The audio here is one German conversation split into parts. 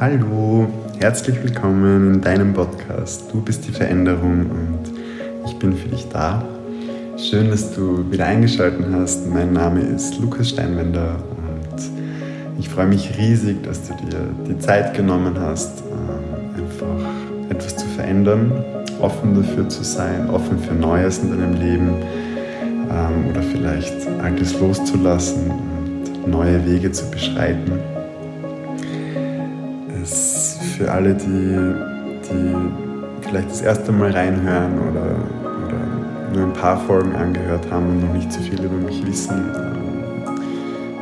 Hallo, herzlich willkommen in deinem Podcast. Du bist die Veränderung und ich bin für dich da. Schön, dass du wieder eingeschaltet hast. Mein Name ist Lukas Steinwender und ich freue mich riesig, dass du dir die Zeit genommen hast, ähm, einfach etwas zu verändern, offen dafür zu sein, offen für Neues in deinem Leben ähm, oder vielleicht Altes loszulassen und neue Wege zu beschreiten für alle, die, die vielleicht das erste Mal reinhören oder, oder nur ein paar Folgen angehört haben und noch nicht so viel über mich wissen.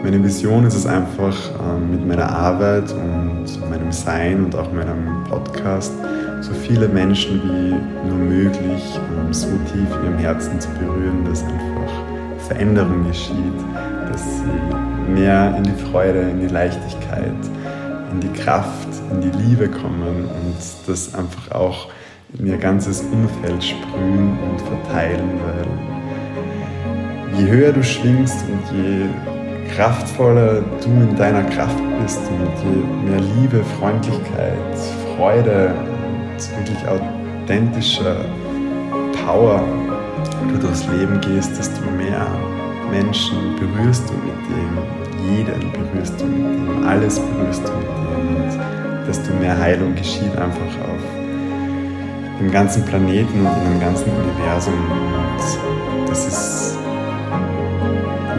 Meine Vision ist es einfach, ähm, mit meiner Arbeit und meinem Sein und auch meinem Podcast so viele Menschen wie nur möglich ähm, so tief in ihrem Herzen zu berühren, dass einfach Veränderung geschieht, dass sie mehr in die Freude, in die Leichtigkeit, in die Kraft, in die Liebe kommen und das einfach auch in ihr ganzes Umfeld sprühen und verteilen, weil je höher du schwingst und je kraftvoller du in deiner Kraft bist und je mehr Liebe, Freundlichkeit, Freude und wirklich authentischer Power du durchs Leben gehst, desto mehr Menschen berührst du mit dem, jeden berührst du mit dem, alles berührst du mit dem und desto mehr Heilung geschieht einfach auf dem ganzen Planeten und in dem ganzen Universum. Und das ist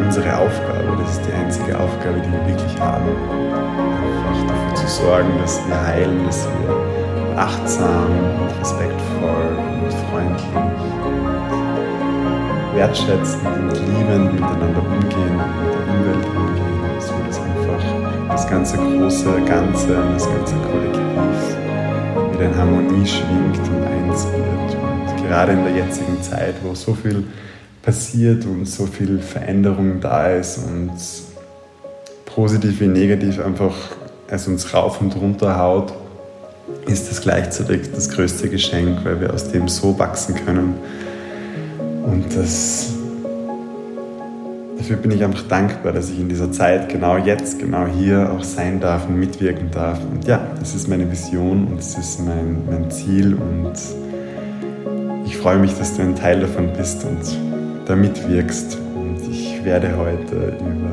unsere Aufgabe, das ist die einzige Aufgabe, die wir wirklich haben, einfach dafür zu sorgen, dass wir heilen, dass wir achtsam und respektvoll und freundlich wertschätzend und liebend miteinander umgehen und mit der Umwelt umgehen, das ganze große Ganze und das ganze Kollektiv wieder in Harmonie schwingt und eins wird. Und gerade in der jetzigen Zeit, wo so viel passiert und so viel Veränderung da ist und positiv wie negativ einfach es uns rauf und runter haut, ist das gleichzeitig das größte Geschenk, weil wir aus dem so wachsen können und das, dafür bin ich einfach dankbar, dass ich in dieser Zeit, genau jetzt, genau hier auch sein darf und mitwirken darf. Und ja, das ist meine Vision und das ist mein, mein Ziel. Und ich freue mich, dass du ein Teil davon bist und da mitwirkst. Und ich werde heute über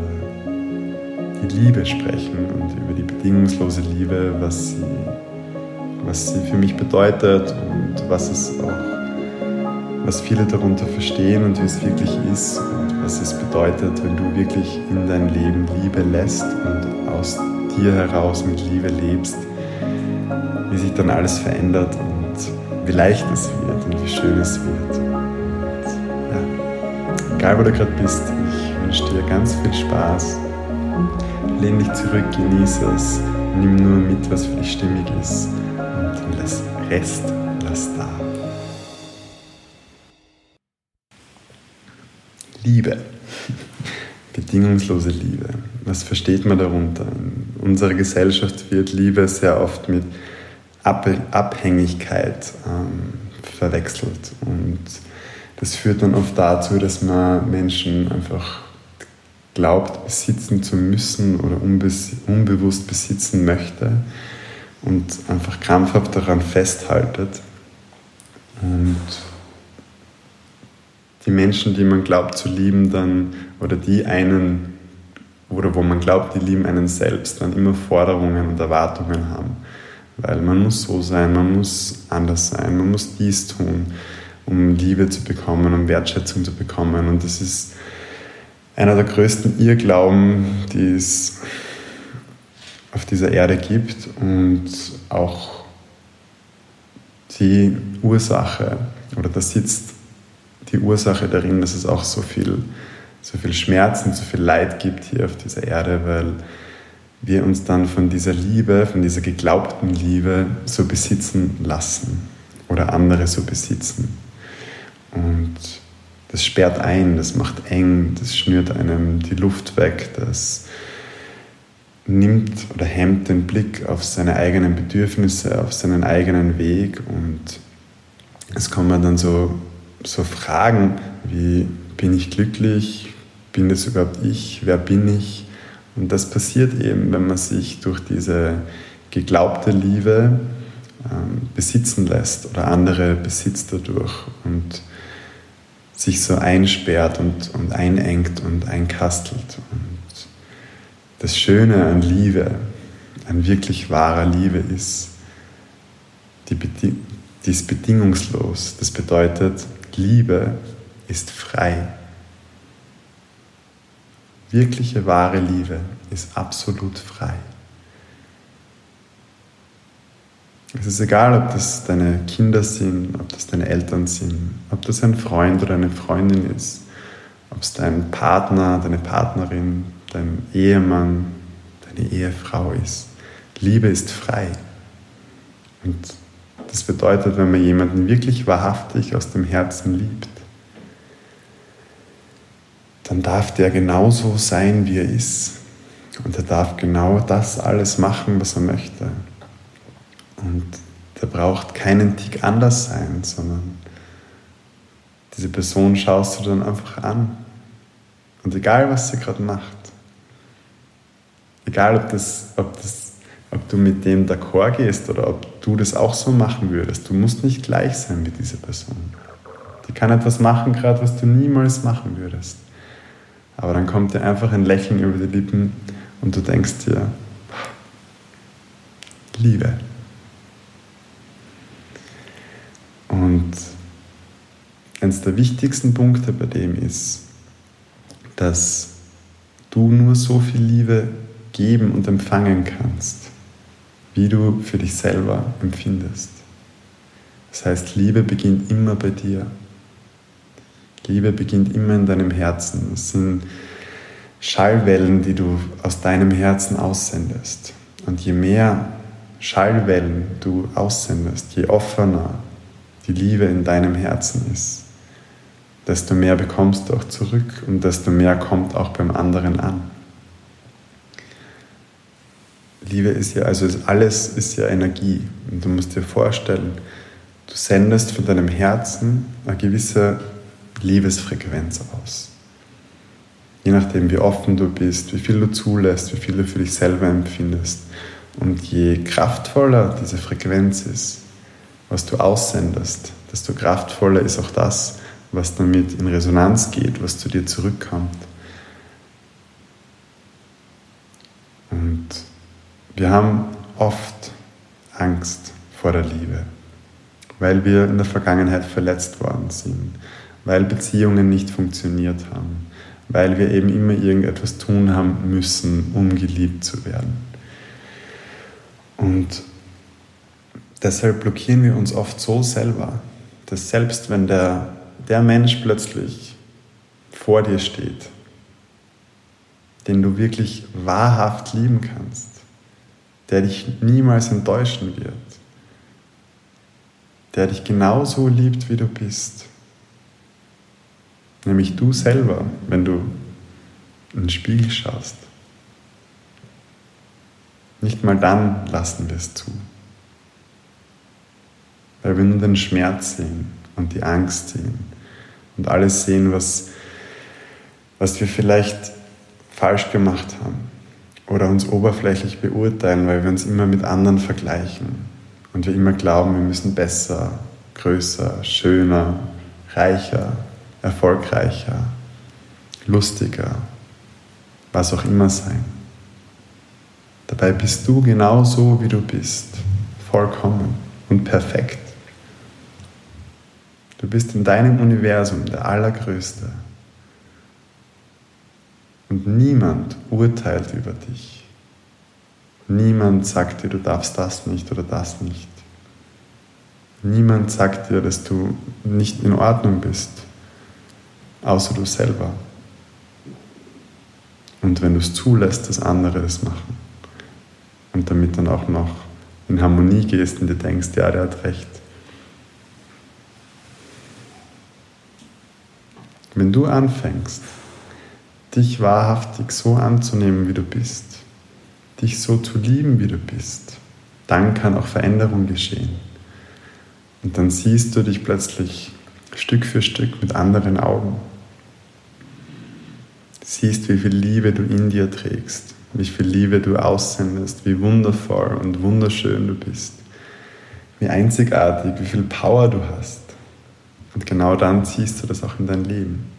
die Liebe sprechen und über die bedingungslose Liebe, was sie, was sie für mich bedeutet und was es auch was viele darunter verstehen und wie es wirklich ist und was es bedeutet, wenn du wirklich in dein Leben Liebe lässt und aus dir heraus mit Liebe lebst, wie sich dann alles verändert und wie leicht es wird und wie schön es wird. Und ja, egal wo du gerade bist, ich wünsche dir ganz viel Spaß. Lehn dich zurück, genieße es, nimm nur mit, was für dich stimmig ist und lass Rest, lass da. Liebe. Bedingungslose Liebe. Was versteht man darunter? In unserer Gesellschaft wird Liebe sehr oft mit Abhängigkeit ähm, verwechselt. Und das führt dann oft dazu, dass man Menschen einfach glaubt, besitzen zu müssen oder unbewusst besitzen möchte und einfach krampfhaft daran festhaltet. Und die Menschen, die man glaubt zu lieben, dann oder die einen oder wo man glaubt, die lieben einen selbst, dann immer Forderungen und Erwartungen haben. Weil man muss so sein, man muss anders sein, man muss dies tun, um Liebe zu bekommen, um Wertschätzung zu bekommen. Und das ist einer der größten Irrglauben, die es auf dieser Erde gibt und auch die Ursache oder da sitzt die Ursache darin, dass es auch so viel, so viel Schmerz und so viel Leid gibt hier auf dieser Erde, weil wir uns dann von dieser Liebe, von dieser geglaubten Liebe so besitzen lassen oder andere so besitzen. Und das sperrt ein, das macht eng, das schnürt einem die Luft weg, das nimmt oder hemmt den Blick auf seine eigenen Bedürfnisse, auf seinen eigenen Weg und es kommen dann so so Fragen wie, bin ich glücklich? Bin das überhaupt ich? Wer bin ich? Und das passiert eben, wenn man sich durch diese geglaubte Liebe ähm, besitzen lässt oder andere besitzt dadurch und sich so einsperrt und, und einengt und einkastelt. Und das Schöne an Liebe, an wirklich wahrer Liebe ist, die, die ist bedingungslos. Das bedeutet, Liebe ist frei. Wirkliche wahre Liebe ist absolut frei. Es ist egal, ob das deine Kinder sind, ob das deine Eltern sind, ob das ein Freund oder eine Freundin ist, ob es dein Partner, deine Partnerin, dein Ehemann, deine Ehefrau ist. Liebe ist frei. Und das bedeutet, wenn man jemanden wirklich wahrhaftig aus dem Herzen liebt, dann darf der genauso sein, wie er ist. Und er darf genau das alles machen, was er möchte. Und der braucht keinen Tick anders sein, sondern diese Person schaust du dann einfach an. Und egal, was sie gerade macht, egal, ob, das, ob, das, ob du mit dem d'accord gehst oder ob du das auch so machen würdest, du musst nicht gleich sein mit dieser Person. Die kann etwas machen gerade, was du niemals machen würdest. Aber dann kommt dir einfach ein Lächeln über die Lippen und du denkst dir, Liebe. Und eines der wichtigsten Punkte bei dem ist, dass du nur so viel Liebe geben und empfangen kannst, wie du für dich selber empfindest. Das heißt, Liebe beginnt immer bei dir. Liebe beginnt immer in deinem Herzen. Es sind Schallwellen, die du aus deinem Herzen aussendest. Und je mehr Schallwellen du aussendest, je offener, die Liebe in deinem Herzen ist, desto mehr bekommst du auch zurück und desto mehr kommt auch beim anderen an. Liebe ist ja, also alles ist ja Energie. Und du musst dir vorstellen, du sendest von deinem Herzen eine gewisse Liebesfrequenz aus. Je nachdem, wie offen du bist, wie viel du zulässt, wie viel du für dich selber empfindest. Und je kraftvoller diese Frequenz ist, was du aussendest, desto kraftvoller ist auch das, was damit in Resonanz geht, was zu dir zurückkommt. Und wir haben oft Angst vor der Liebe, weil wir in der Vergangenheit verletzt worden sind, weil Beziehungen nicht funktioniert haben, weil wir eben immer irgendetwas tun haben müssen, um geliebt zu werden. Und Deshalb blockieren wir uns oft so selber, dass selbst wenn der, der Mensch plötzlich vor dir steht, den du wirklich wahrhaft lieben kannst, der dich niemals enttäuschen wird, der dich genauso liebt, wie du bist, nämlich du selber, wenn du in den Spiegel schaust. Nicht mal dann lassen wir es zu. Weil wir nur den Schmerz sehen und die Angst sehen und alles sehen, was, was wir vielleicht falsch gemacht haben oder uns oberflächlich beurteilen, weil wir uns immer mit anderen vergleichen und wir immer glauben, wir müssen besser, größer, schöner, reicher, erfolgreicher, lustiger, was auch immer sein. Dabei bist du genauso, wie du bist, vollkommen und perfekt. Du bist in deinem Universum der Allergrößte. Und niemand urteilt über dich. Niemand sagt dir, du darfst das nicht oder das nicht. Niemand sagt dir, dass du nicht in Ordnung bist, außer du selber. Und wenn du es zulässt, dass andere das machen und damit dann auch noch in Harmonie gehst und dir denkst, ja, der hat recht, Wenn du anfängst, dich wahrhaftig so anzunehmen, wie du bist, dich so zu lieben, wie du bist, dann kann auch Veränderung geschehen. Und dann siehst du dich plötzlich Stück für Stück mit anderen Augen. Siehst, wie viel Liebe du in dir trägst, wie viel Liebe du aussendest, wie wundervoll und wunderschön du bist, wie einzigartig, wie viel Power du hast. Und genau dann ziehst du das auch in dein Leben.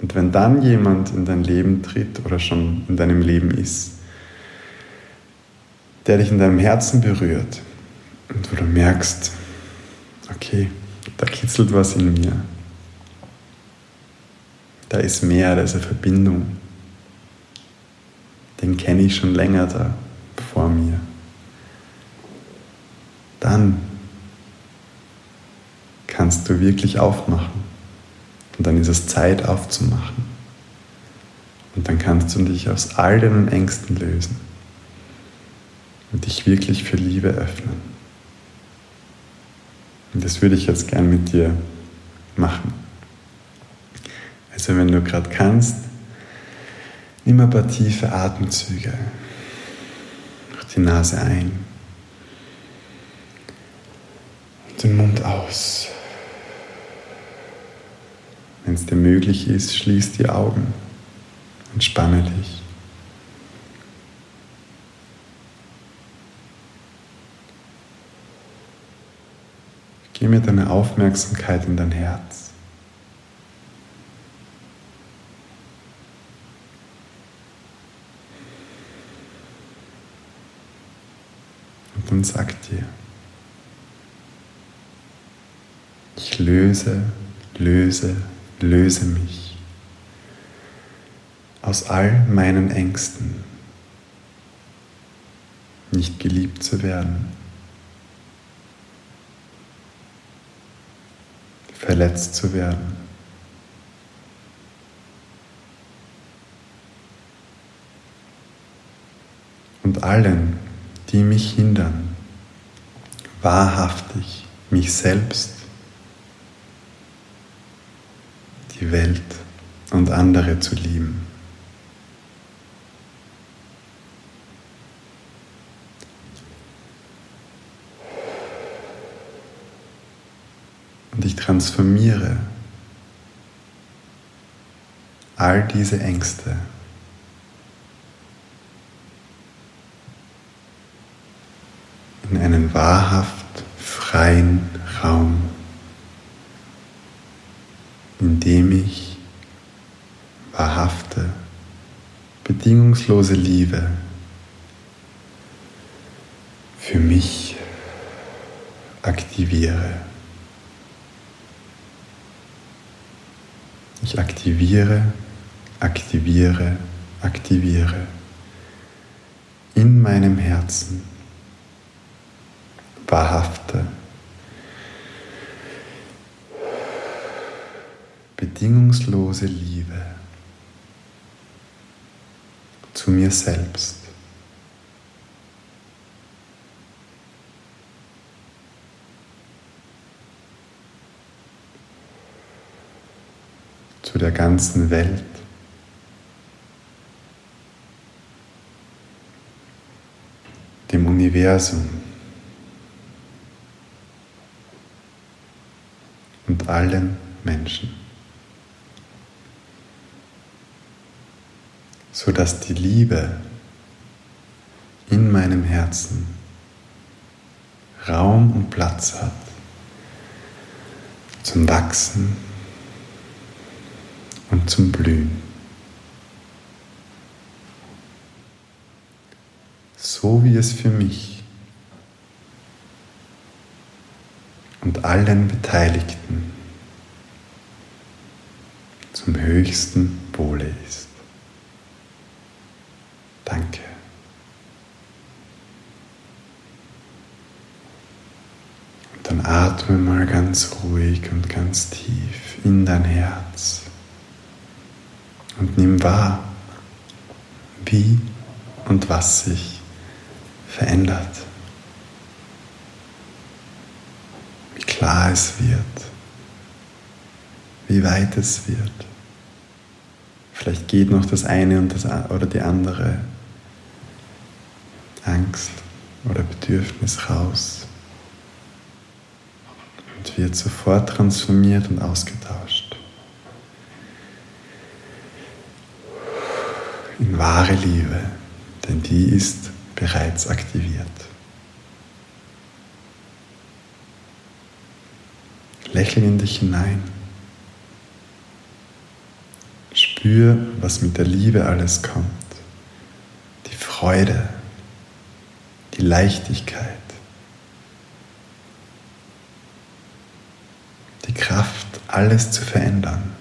Und wenn dann jemand in dein Leben tritt oder schon in deinem Leben ist, der dich in deinem Herzen berührt und wo du merkst, okay, da kitzelt was in mir, da ist mehr, da ist eine Verbindung, den kenne ich schon länger da vor mir. Dann kannst du wirklich aufmachen. Und dann ist es Zeit aufzumachen. Und dann kannst du dich aus all deinen Ängsten lösen und dich wirklich für Liebe öffnen. Und das würde ich jetzt gern mit dir machen. Also wenn du gerade kannst, nimm ein paar tiefe Atemzüge durch die Nase ein und den Mund aus. Wenn es dir möglich ist, schließ die Augen, entspanne dich. Geh mit deiner Aufmerksamkeit in dein Herz. Und dann sag dir, ich löse, löse, löse mich aus all meinen Ängsten, nicht geliebt zu werden, verletzt zu werden. Und allen, die mich hindern, wahrhaftig mich selbst die Welt und andere zu lieben. Und ich transformiere all diese Ängste in einen wahrhaft freien Raum indem ich wahrhafte, bedingungslose Liebe für mich aktiviere. Ich aktiviere, aktiviere, aktiviere in meinem Herzen wahrhafte, bedingungslose Liebe zu mir selbst. zu der ganzen Welt. dem Universum und allen Menschen. Sodass die Liebe in meinem Herzen Raum und Platz hat zum Wachsen und zum Blühen. So wie es für mich und allen Beteiligten zum höchsten Wohle ist. Danke. Und dann atme mal ganz ruhig und ganz tief in dein Herz und nimm wahr, wie und was sich verändert. Wie klar es wird, wie weit es wird. Vielleicht geht noch das eine und das, oder die andere Angst oder Bedürfnis raus und wird sofort transformiert und ausgetauscht. In wahre Liebe, denn die ist bereits aktiviert. Lächle in dich hinein. Spür, was mit der Liebe alles kommt. Die Freude, die Leichtigkeit, die Kraft, alles zu verändern.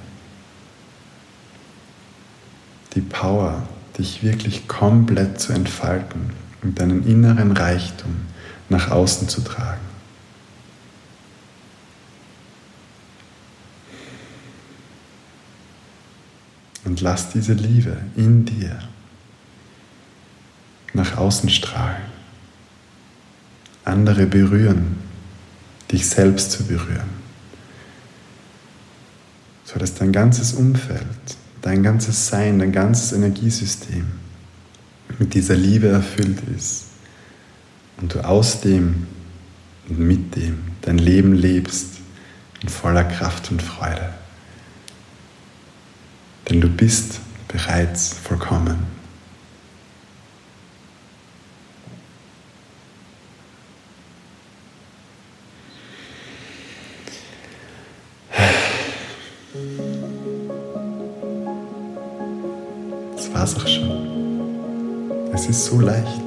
Die Power, dich wirklich komplett zu entfalten und deinen inneren Reichtum nach außen zu tragen. Und lass diese Liebe in dir nach außen strahlen, andere berühren, dich selbst zu berühren, sodass dein ganzes Umfeld, dein ganzes Sein, dein ganzes Energiesystem mit dieser Liebe erfüllt ist und du aus dem und mit dem dein Leben lebst in voller Kraft und Freude. Denn du bist bereits vollkommen. War's auch schon. Es ist so leicht.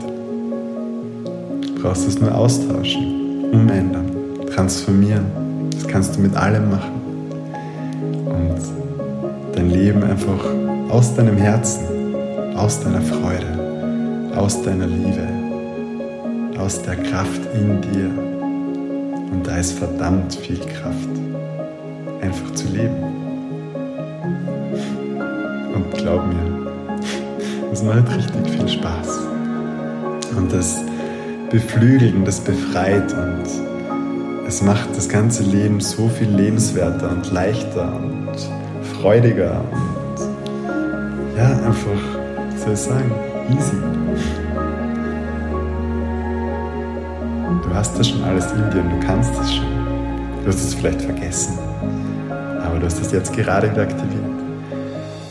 Du brauchst es nur austauschen, umändern, transformieren. Das kannst du mit allem machen dein Leben einfach aus deinem Herzen, aus deiner Freude, aus deiner Liebe, aus der Kraft in dir. Und da ist verdammt viel Kraft, einfach zu leben. Und glaub mir, es macht richtig viel Spaß. Und das beflügelt und das befreit und es macht das ganze Leben so viel lebenswerter und leichter und freudiger und ja, einfach, wie soll ich sagen, easy. Du hast das schon alles in dir und du kannst das schon. Du hast es vielleicht vergessen, aber du hast es jetzt gerade wieder aktiviert.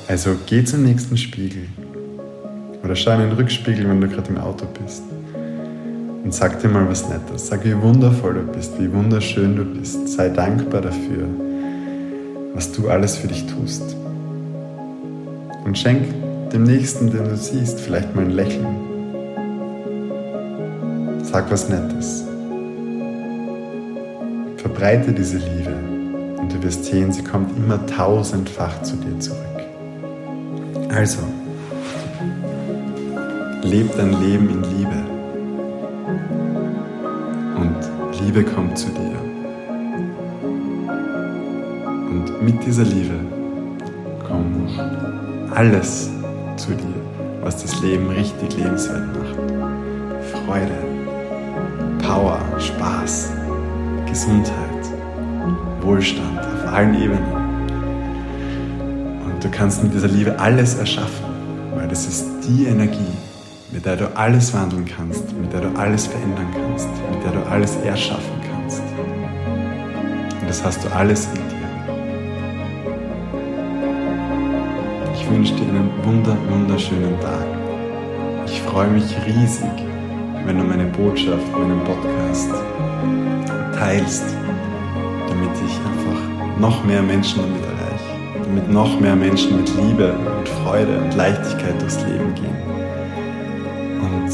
Also geh zum nächsten Spiegel oder schau in den Rückspiegel, wenn du gerade im Auto bist und sag dir mal was Nettes. Sag, wie wundervoll du bist, wie wunderschön du bist. Sei dankbar dafür was du alles für dich tust. Und schenk dem Nächsten, den du siehst, vielleicht mal ein Lächeln. Sag was Nettes. Verbreite diese Liebe und du wirst sehen, sie kommt immer tausendfach zu dir zurück. Also, leb dein Leben in Liebe und Liebe kommt zu dir. Und mit dieser Liebe kommt alles zu dir, was das Leben richtig lebenswert macht. Freude, Power, Spaß, Gesundheit, Wohlstand auf allen Ebenen. Und du kannst mit dieser Liebe alles erschaffen, weil das ist die Energie, mit der du alles wandeln kannst, mit der du alles verändern kannst, mit der du alles erschaffen kannst. Und das hast du alles in dir. Ich wünsche dir einen wunder, wunderschönen Tag. Ich freue mich riesig, wenn du meine Botschaft, meinen Podcast teilst, damit ich einfach noch mehr Menschen damit erreiche, damit noch mehr Menschen mit Liebe und Freude und Leichtigkeit durchs Leben gehen und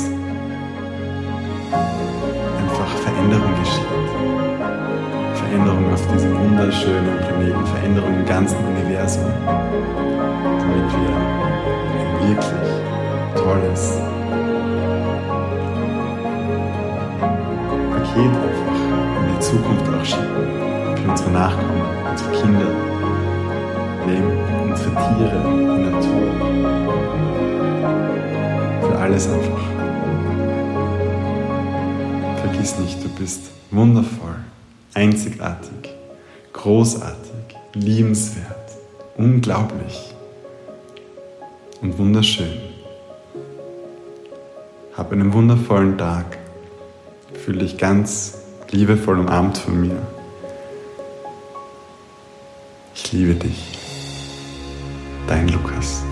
einfach Veränderung geschieht. Veränderung auf diesem wunderschönen Planeten, Veränderung im ganzen Universum damit wir ein wirklich tolles Paket einfach in die Zukunft auch schicken. Für unsere Nachkommen, unsere Kinder, unsere Tiere, die Natur. Alles einfach. Vergiss nicht, du bist wundervoll, einzigartig, großartig, liebenswert, unglaublich und wunderschön. Hab einen wundervollen Tag. Fühle dich ganz liebevoll umarmt von mir. Ich liebe dich. Dein Lukas.